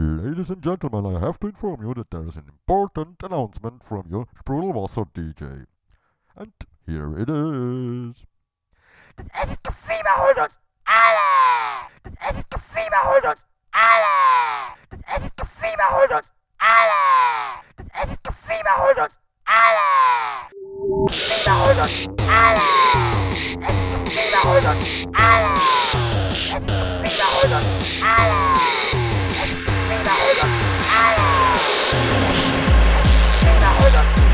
Ladies and gentlemen, I have to inform you that there is an important announcement from your Sprudelwasser DJ. And here it is. Das essige Fieber holt uns alle! Das essige Fieber holt uns alle! Das essige Fieber holt uns alle! Das essige Fieber holt uns alle! Fieber holt uns alle! Das essige Fieber holt uns alle! Das essige Fieber holt uns alle! Wait up.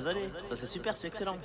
Ça c'est super, c'est excellent.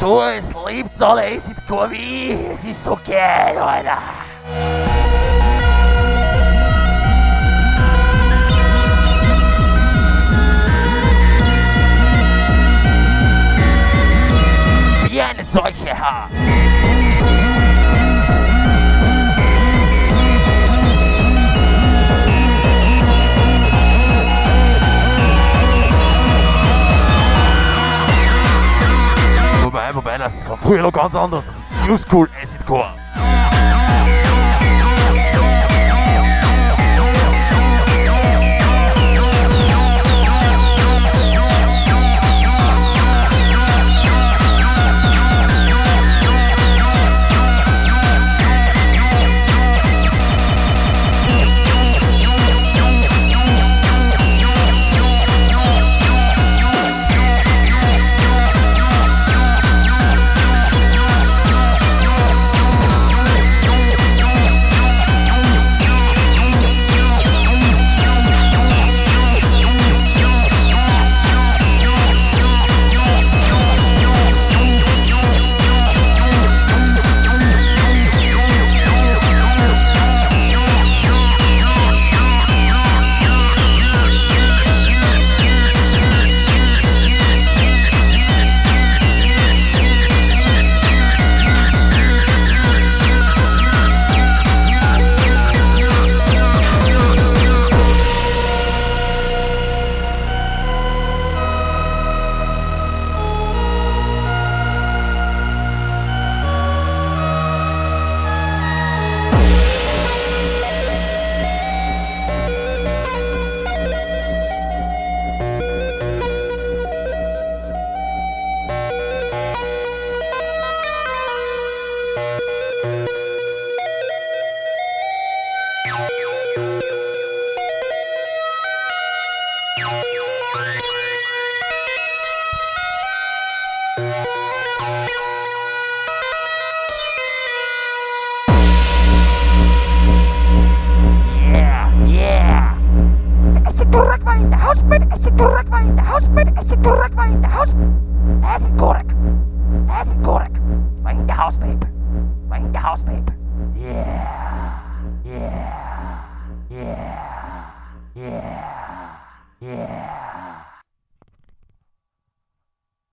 zu, es liebt soll es ist kommen. Es ist so geil, Alter. Wie eine solche Haar. Wobei, das war früher noch ganz anders. New School Acid Core.